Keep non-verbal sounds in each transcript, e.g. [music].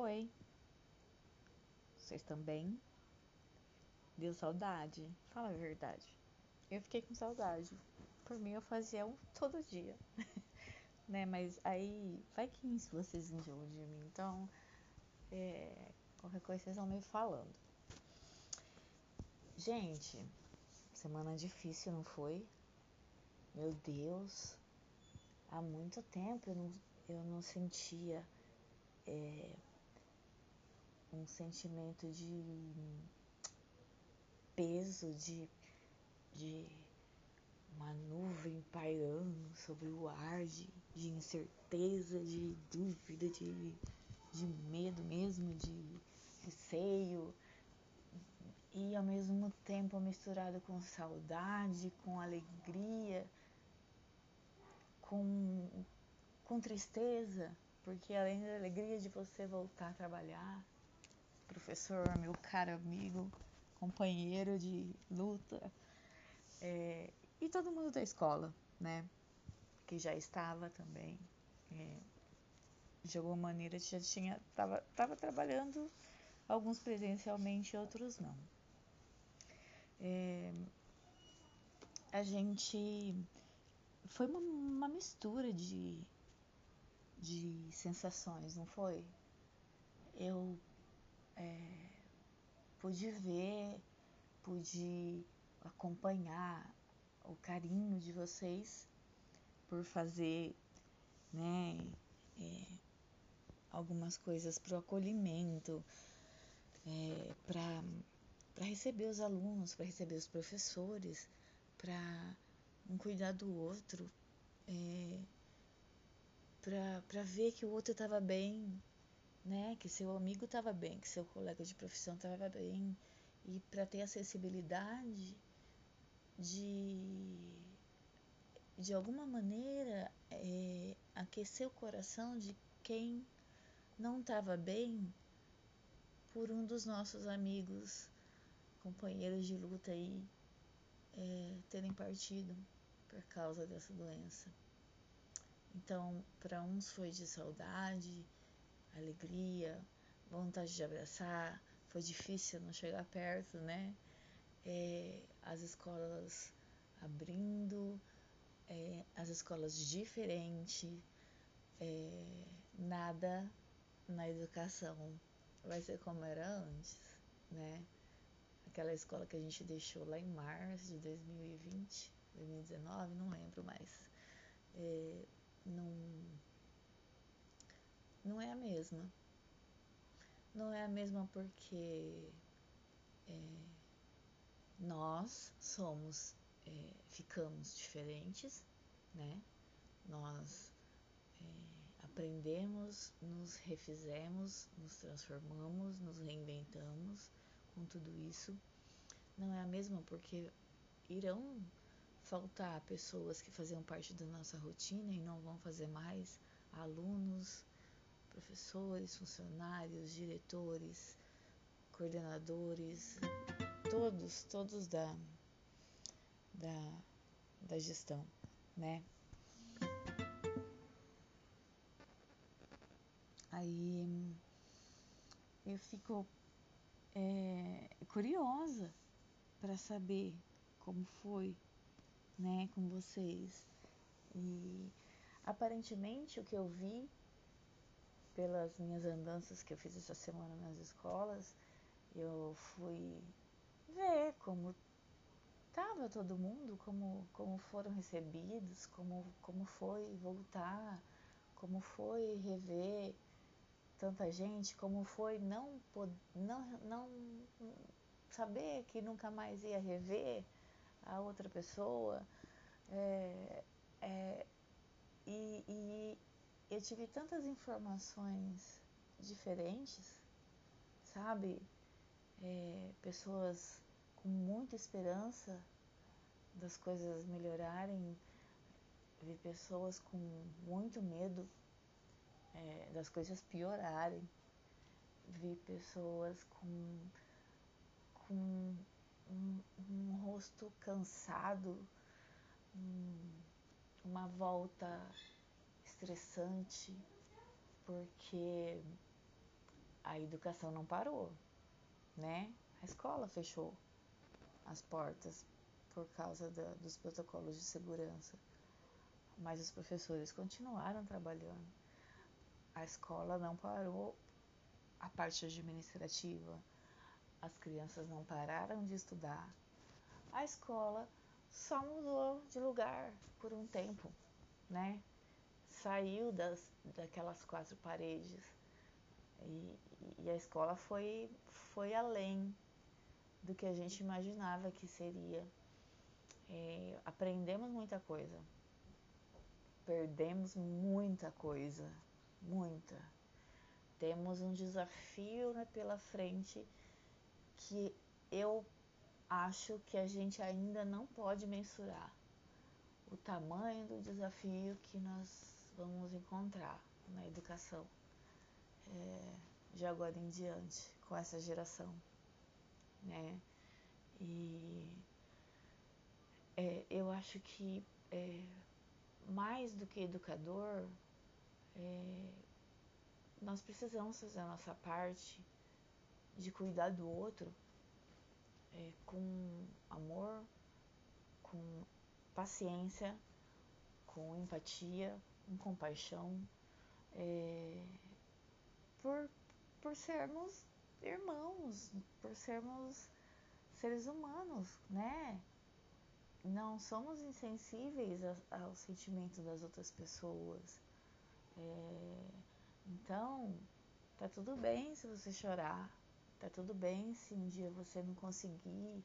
Oi, vocês bem? Deu saudade? Fala a verdade. Eu fiquei com saudade. Por mim, eu fazia um todo dia. [laughs] né? Mas aí, vai que isso vocês enjoam de mim. Então, é, qualquer coisa vocês vão me falando. Gente, semana difícil, não foi? Meu Deus, há muito tempo eu não, eu não sentia. É, um sentimento de peso, de, de uma nuvem pairando sobre o ar, de, de incerteza, de dúvida, de, de medo mesmo, de receio, e ao mesmo tempo misturado com saudade, com alegria, com, com tristeza, porque além da alegria de você voltar a trabalhar, professor, meu caro amigo, companheiro de luta, é, e todo mundo da escola, né? Que já estava também, é, de alguma maneira já tinha, tava, tava trabalhando, alguns presencialmente, outros não. É, a gente foi uma, uma mistura de, de sensações, não foi? Eu é, pude ver, pude acompanhar o carinho de vocês por fazer, né, é, algumas coisas para o acolhimento, é, para receber os alunos, para receber os professores, para um cuidar do outro, é, para ver que o outro estava bem, né? Que seu amigo estava bem, que seu colega de profissão estava bem e para ter acessibilidade de de alguma maneira é, aquecer o coração de quem não estava bem por um dos nossos amigos, companheiros de luta aí, é, terem partido por causa dessa doença. Então, para uns foi de saudade, alegria, vontade de abraçar. Foi difícil não chegar perto, né? É, as escolas abrindo, é, as escolas diferentes, é, nada na educação vai ser como era antes, né? Aquela escola que a gente deixou lá em março de 2020, 2019, não lembro mais. É, não não é a mesma. Não é a mesma porque é, nós somos, é, ficamos diferentes, né? Nós é, aprendemos, nos refizemos, nos transformamos, nos reinventamos com tudo isso. Não é a mesma porque irão faltar pessoas que faziam parte da nossa rotina e não vão fazer mais, alunos, professores, funcionários, diretores, coordenadores, todos, todos da, da, da gestão, né? Aí eu fico é, curiosa para saber como foi, né, com vocês. E aparentemente o que eu vi pelas minhas andanças que eu fiz essa semana nas escolas, eu fui ver como estava todo mundo, como, como foram recebidos, como, como foi voltar, como foi rever tanta gente, como foi não, não, não saber que nunca mais ia rever a outra pessoa. É, é, e, e, eu tive tantas informações diferentes, sabe? É, pessoas com muita esperança das coisas melhorarem, vi pessoas com muito medo é, das coisas piorarem, vi pessoas com, com um, um rosto cansado, um, uma volta estressante, porque a educação não parou, né? A escola fechou as portas por causa da, dos protocolos de segurança, mas os professores continuaram trabalhando. A escola não parou a parte administrativa, as crianças não pararam de estudar. A escola só mudou de lugar por um tempo, né? Saiu das, daquelas quatro paredes e, e a escola foi, foi além do que a gente imaginava que seria. É, aprendemos muita coisa, perdemos muita coisa, muita. Temos um desafio né, pela frente que eu acho que a gente ainda não pode mensurar o tamanho do desafio que nós vamos encontrar na educação é, de agora em diante com essa geração, né? E é, eu acho que é, mais do que educador, é, nós precisamos fazer a nossa parte de cuidar do outro é, com amor, com paciência, com empatia, com compaixão, é, por, por sermos irmãos, por sermos seres humanos, né? Não somos insensíveis aos sentimentos das outras pessoas. É, então, tá tudo bem se você chorar, Tá tudo bem se um dia você não conseguir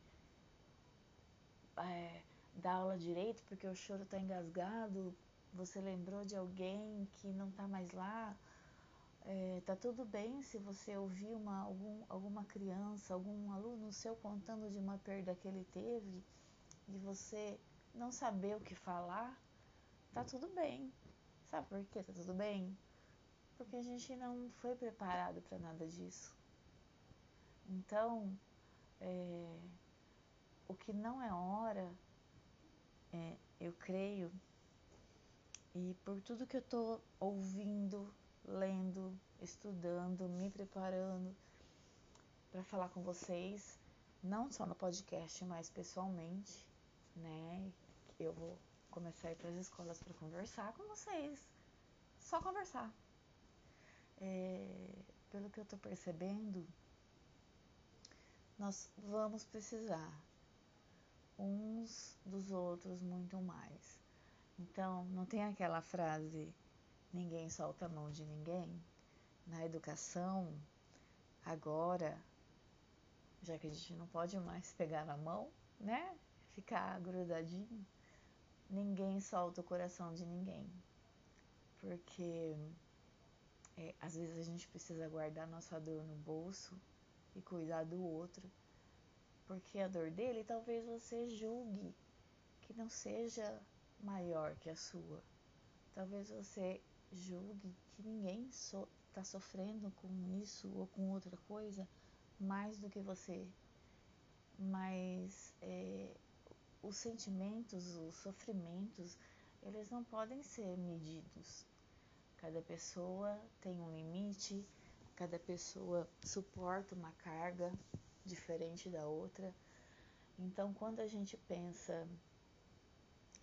é, dar aula direito porque o choro tá engasgado, você lembrou de alguém que não tá mais lá. É, tá tudo bem se você ouvir uma, algum, alguma criança, algum aluno seu contando de uma perda que ele teve e você não saber o que falar, tá tudo bem. Sabe por que tá tudo bem? Porque a gente não foi preparado para nada disso. Então, é, o que não é hora, é, eu creio, e por tudo que eu estou ouvindo, lendo, estudando, me preparando para falar com vocês, não só no podcast, mas pessoalmente, né? Eu vou começar a ir para as escolas para conversar com vocês, só conversar. É, pelo que eu estou percebendo, nós vamos precisar uns dos outros muito mais. Então, não tem aquela frase ninguém solta a mão de ninguém? Na educação, agora, já que a gente não pode mais pegar na mão, né? Ficar grudadinho, ninguém solta o coração de ninguém. Porque é, às vezes a gente precisa guardar nossa dor no bolso e cuidar do outro, porque a dor dele talvez você julgue que não seja maior que a sua. Talvez você julgue que ninguém está so, sofrendo com isso ou com outra coisa mais do que você. Mas é, os sentimentos, os sofrimentos, eles não podem ser medidos. Cada pessoa tem um limite, Cada pessoa suporta uma carga diferente da outra. Então, quando a gente pensa,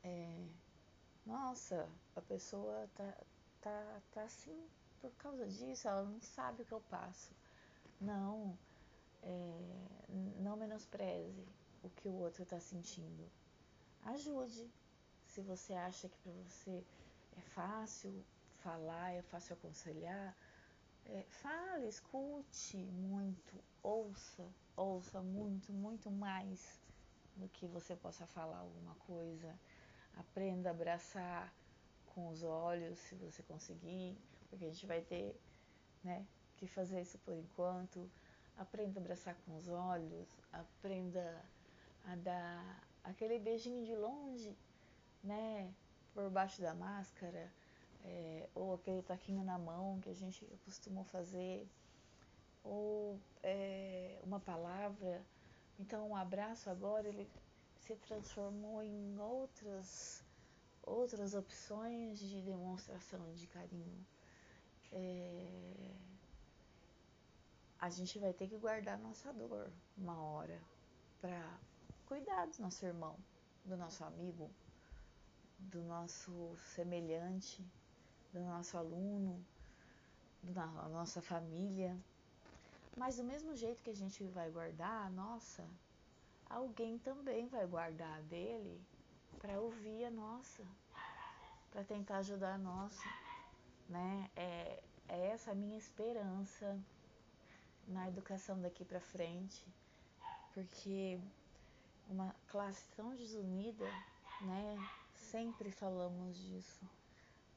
é, nossa, a pessoa tá, tá, tá assim por causa disso, ela não sabe o que eu passo. Não, é, não menospreze o que o outro está sentindo. Ajude. Se você acha que para você é fácil falar, é fácil aconselhar, é, fale, escute muito, ouça, ouça muito, muito mais do que você possa falar alguma coisa. Aprenda a abraçar com os olhos, se você conseguir, porque a gente vai ter né, que fazer isso por enquanto. Aprenda a abraçar com os olhos, aprenda a dar aquele beijinho de longe, né, por baixo da máscara é, ou aquele taquinho na mão que a gente costumou fazer, ou é, uma palavra. Então, um abraço agora ele se transformou em outras outras opções de demonstração de carinho. É, a gente vai ter que guardar nossa dor uma hora para cuidar do nosso irmão, do nosso amigo, do nosso semelhante, do nosso aluno, da nossa família. Mas do mesmo jeito que a gente vai guardar a nossa, alguém também vai guardar dele para ouvir a nossa, para tentar ajudar a nossa, né? É, é essa a minha esperança na educação daqui para frente, porque uma classe tão desunida, né? Sempre falamos disso.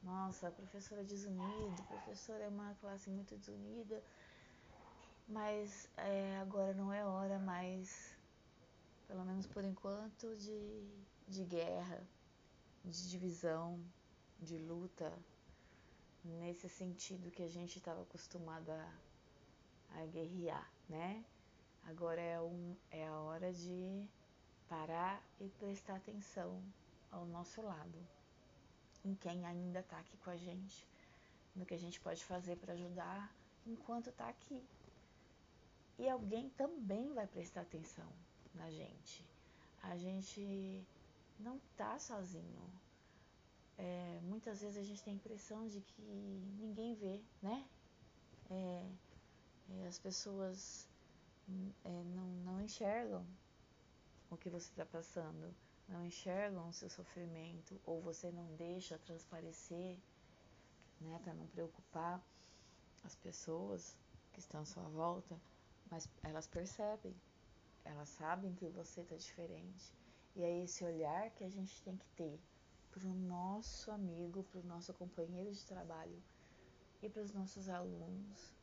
Nossa, a professora é desunida, a professora é uma classe muito desunida, mas é, agora não é hora mais, pelo menos por enquanto, de, de guerra, de divisão, de luta, nesse sentido que a gente estava acostumado a, a guerrear, né? Agora é, um, é a hora de parar e prestar atenção ao nosso lado, em quem ainda está aqui com a gente, no que a gente pode fazer para ajudar enquanto está aqui. E alguém também vai prestar atenção na gente. A gente não está sozinho. É, muitas vezes a gente tem a impressão de que ninguém vê, né? É, é, as pessoas é, não, não enxergam o que você está passando, não enxergam o seu sofrimento, ou você não deixa transparecer, né, para não preocupar as pessoas que estão à sua volta, mas elas percebem, elas sabem que você está diferente. E é esse olhar que a gente tem que ter para o nosso amigo, para o nosso companheiro de trabalho e para os nossos alunos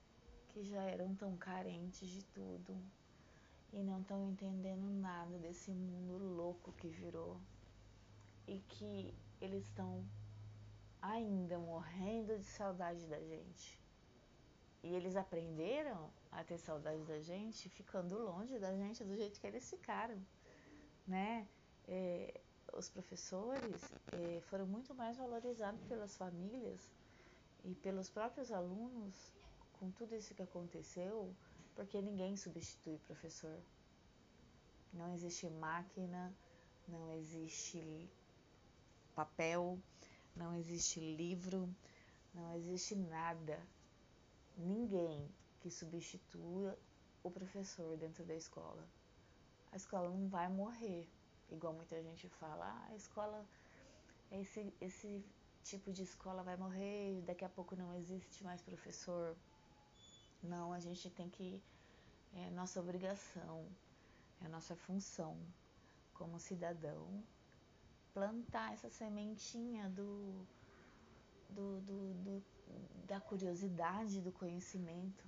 que já eram tão carentes de tudo e não estão entendendo nada desse mundo louco que virou e que eles estão ainda morrendo de saudade da gente. E eles aprenderam a ter saudade da gente ficando longe da gente do jeito que eles ficaram, né? É, os professores é, foram muito mais valorizados pelas famílias e pelos próprios alunos com tudo isso que aconteceu, porque ninguém substitui professor. Não existe máquina, não existe papel, não existe livro, não existe nada, ninguém que substitua o professor dentro da escola. A escola não vai morrer, igual muita gente fala, ah, a escola, esse, esse tipo de escola vai morrer, daqui a pouco não existe mais professor. Não, a gente tem que, é nossa obrigação, é nossa função como cidadão plantar essa sementinha do, do, do, do, da curiosidade, do conhecimento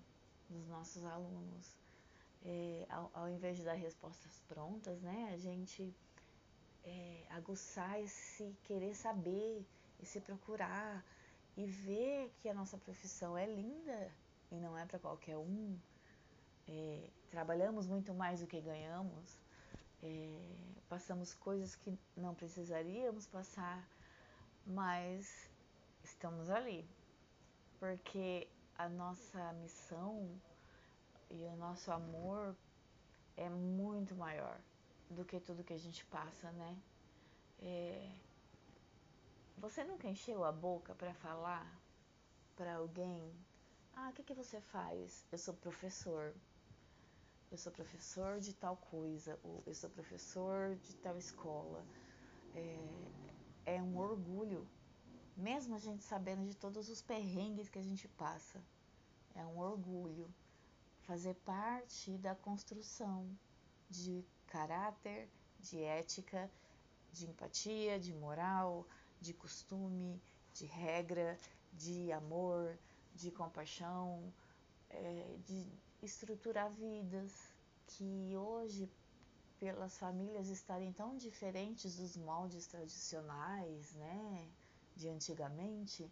dos nossos alunos. É, ao, ao, invés de dar respostas prontas, né, a gente é, aguçar esse querer saber, esse procurar e ver que a nossa profissão é linda e não é para qualquer um. É, trabalhamos muito mais do que ganhamos, passamos coisas que não precisaríamos passar, mas estamos ali, porque a nossa missão e o nosso amor é muito maior do que tudo que a gente passa, né? É, você nunca encheu a boca para falar para alguém? Ah, o que, que você faz? Eu sou professor eu sou professor de tal coisa, ou eu sou professor de tal escola. É, é um orgulho, mesmo a gente sabendo de todos os perrengues que a gente passa. É um orgulho fazer parte da construção de caráter, de ética, de empatia, de moral, de costume, de regra, de amor, de compaixão, é, de estruturar vidas que hoje, pelas famílias estarem tão diferentes dos moldes tradicionais, né, de antigamente,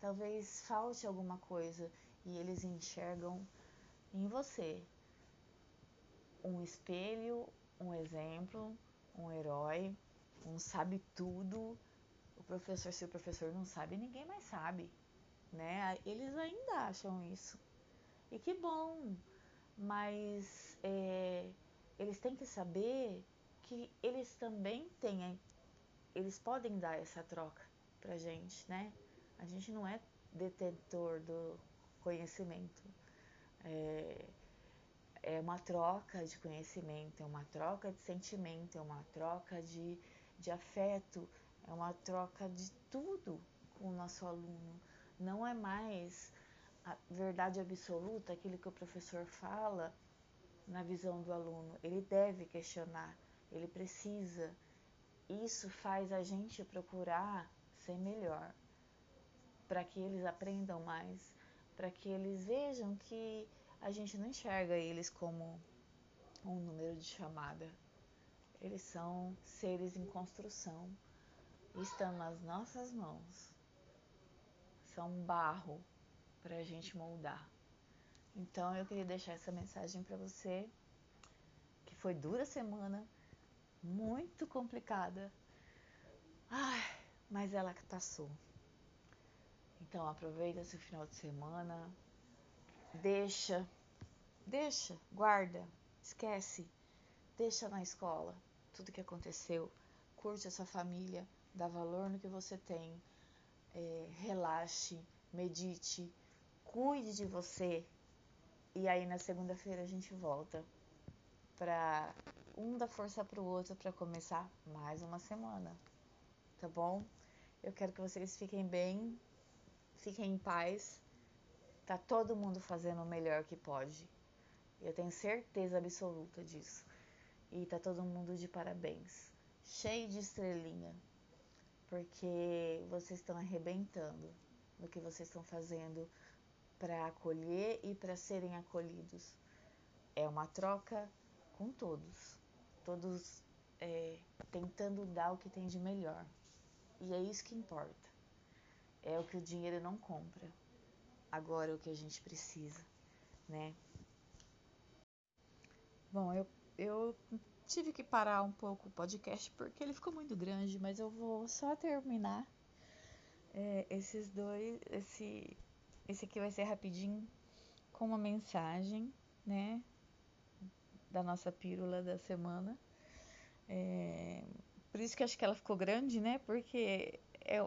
talvez falte alguma coisa e eles enxergam em você um espelho, um exemplo, um herói, um sabe tudo. O professor, se o professor não sabe, ninguém mais sabe, né? Eles ainda acham isso. E que bom, mas é, eles têm que saber que eles também têm, eles podem dar essa troca pra gente, né? A gente não é detentor do conhecimento. É, é uma troca de conhecimento, é uma troca de sentimento, é uma troca de, de afeto, é uma troca de tudo com o nosso aluno. Não é mais a verdade absoluta, aquilo que o professor fala na visão do aluno. Ele deve questionar, ele precisa. Isso faz a gente procurar ser melhor, para que eles aprendam mais, para que eles vejam que a gente não enxerga eles como um número de chamada. Eles são seres em construção, estão nas nossas mãos. São barro para a gente moldar. Então eu queria deixar essa mensagem para você, que foi dura semana, muito complicada. Ai, mas ela passou. Então aproveita esse final de semana, deixa, deixa, guarda, esquece, deixa na escola tudo que aconteceu, curte a sua família, dá valor no que você tem, é, relaxe, medite, cuide de você. E aí na segunda-feira a gente volta para um dar força para o outro para começar mais uma semana, tá bom? Eu quero que vocês fiquem bem, fiquem em paz. Tá todo mundo fazendo o melhor que pode. Eu tenho certeza absoluta disso. E tá todo mundo de parabéns. Cheio de estrelinha. Porque vocês estão arrebentando no que vocês estão fazendo para acolher e para serem acolhidos. É uma troca com todos, todos é, tentando dar o que tem de melhor. E é isso que importa. É o que o dinheiro não compra. Agora é o que a gente precisa, né? Bom, eu, eu tive que parar um pouco o podcast porque ele ficou muito grande, mas eu vou só terminar é, esses dois, esse esse aqui vai ser rapidinho com uma mensagem, né? Da nossa pílula da semana. É, por isso que acho que ela ficou grande, né? Porque é,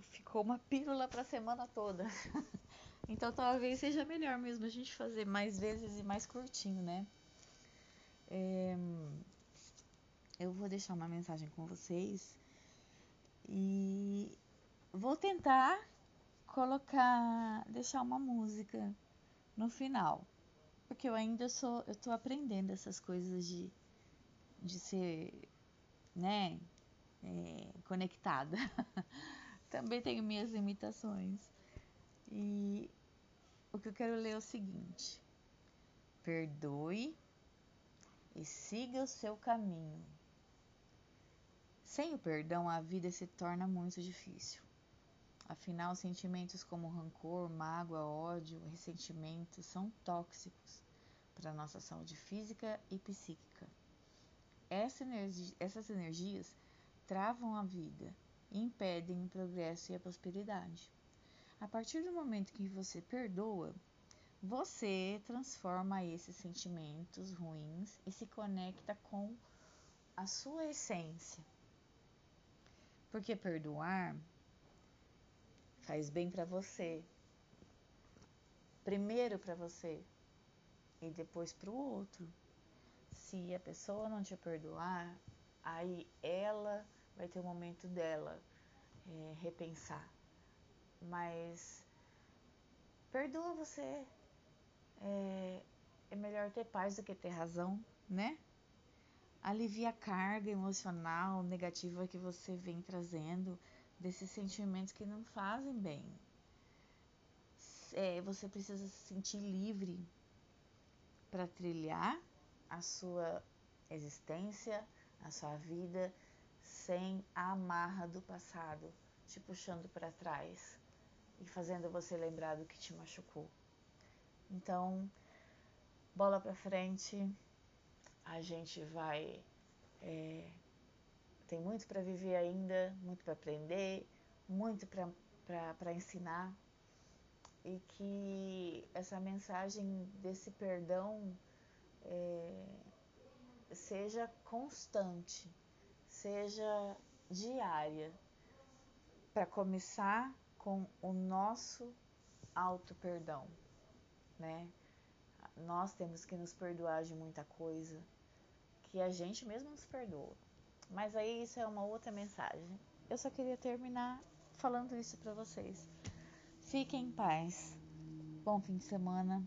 ficou uma pílula para a semana toda. [laughs] então talvez seja melhor mesmo a gente fazer mais vezes e mais curtinho, né? É, eu vou deixar uma mensagem com vocês e vou tentar colocar, deixar uma música no final, porque eu ainda sou, eu tô aprendendo essas coisas de, de ser, né, é, conectada. [laughs] Também tenho minhas limitações. E o que eu quero ler é o seguinte: perdoe e siga o seu caminho. Sem o perdão, a vida se torna muito difícil. Afinal, sentimentos como rancor, mágoa, ódio, ressentimento são tóxicos para a nossa saúde física e psíquica. Essas energias travam a vida e impedem o progresso e a prosperidade. A partir do momento que você perdoa, você transforma esses sentimentos ruins e se conecta com a sua essência. Porque perdoar faz bem para você. Primeiro para você e depois para o outro. Se a pessoa não te perdoar, aí ela vai ter o um momento dela é, repensar. Mas perdoa você. É, é melhor ter paz do que ter razão, né? Alivia a carga emocional negativa que você vem trazendo desses sentimentos que não fazem bem. É, você precisa se sentir livre para trilhar a sua existência, a sua vida, sem a amarra do passado te puxando para trás e fazendo você lembrar do que te machucou. Então, bola para frente, a gente vai é, tem muito para viver ainda, muito para aprender, muito para ensinar. E que essa mensagem desse perdão é, seja constante, seja diária, para começar com o nosso auto perdão, né? Nós temos que nos perdoar de muita coisa que a gente mesmo nos perdoa. Mas aí isso é uma outra mensagem. Eu só queria terminar falando isso para vocês. Fiquem em paz. Bom fim de semana.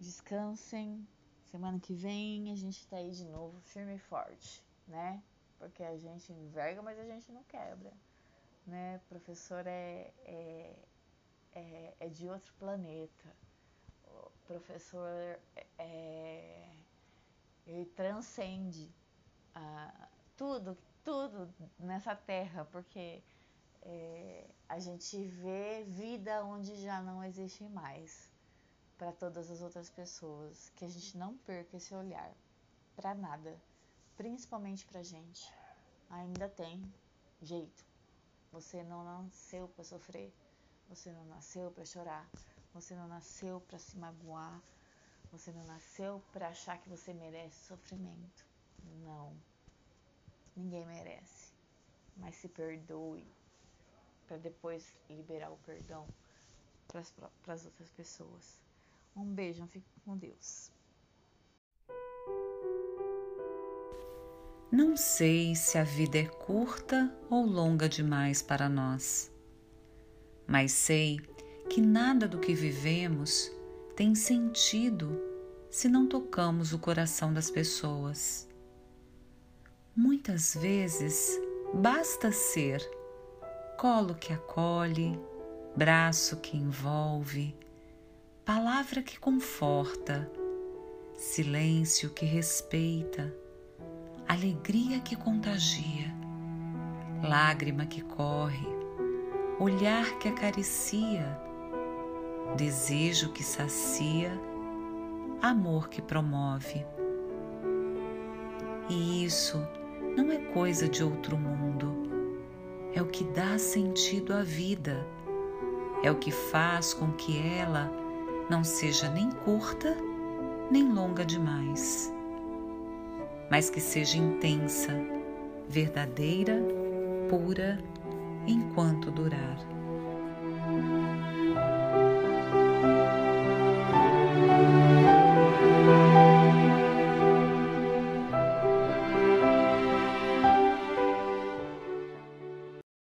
Descansem. Semana que vem a gente tá aí de novo, firme e forte, né? Porque a gente enverga, mas a gente não quebra, né? O professor é, é, é, é de outro planeta. O professor é, ele transcende ah, tudo, tudo nessa terra, porque é, a gente vê vida onde já não existe mais para todas as outras pessoas, que a gente não perca esse olhar para nada, principalmente para gente. Ainda tem jeito. Você não nasceu para sofrer, você não nasceu para chorar, você não nasceu para se magoar, você não nasceu para achar que você merece sofrimento. Não. Ninguém merece. Mas se perdoe para depois liberar o perdão para as outras pessoas. Um beijo, fique com Deus. Não sei se a vida é curta ou longa demais para nós, mas sei que nada do que vivemos tem sentido se não tocamos o coração das pessoas. Muitas vezes basta ser colo que acolhe, braço que envolve, palavra que conforta, silêncio que respeita, alegria que contagia, lágrima que corre, olhar que acaricia, desejo que sacia, amor que promove. E isso não é coisa de outro mundo. É o que dá sentido à vida. É o que faz com que ela não seja nem curta nem longa demais, mas que seja intensa, verdadeira, pura, enquanto durar.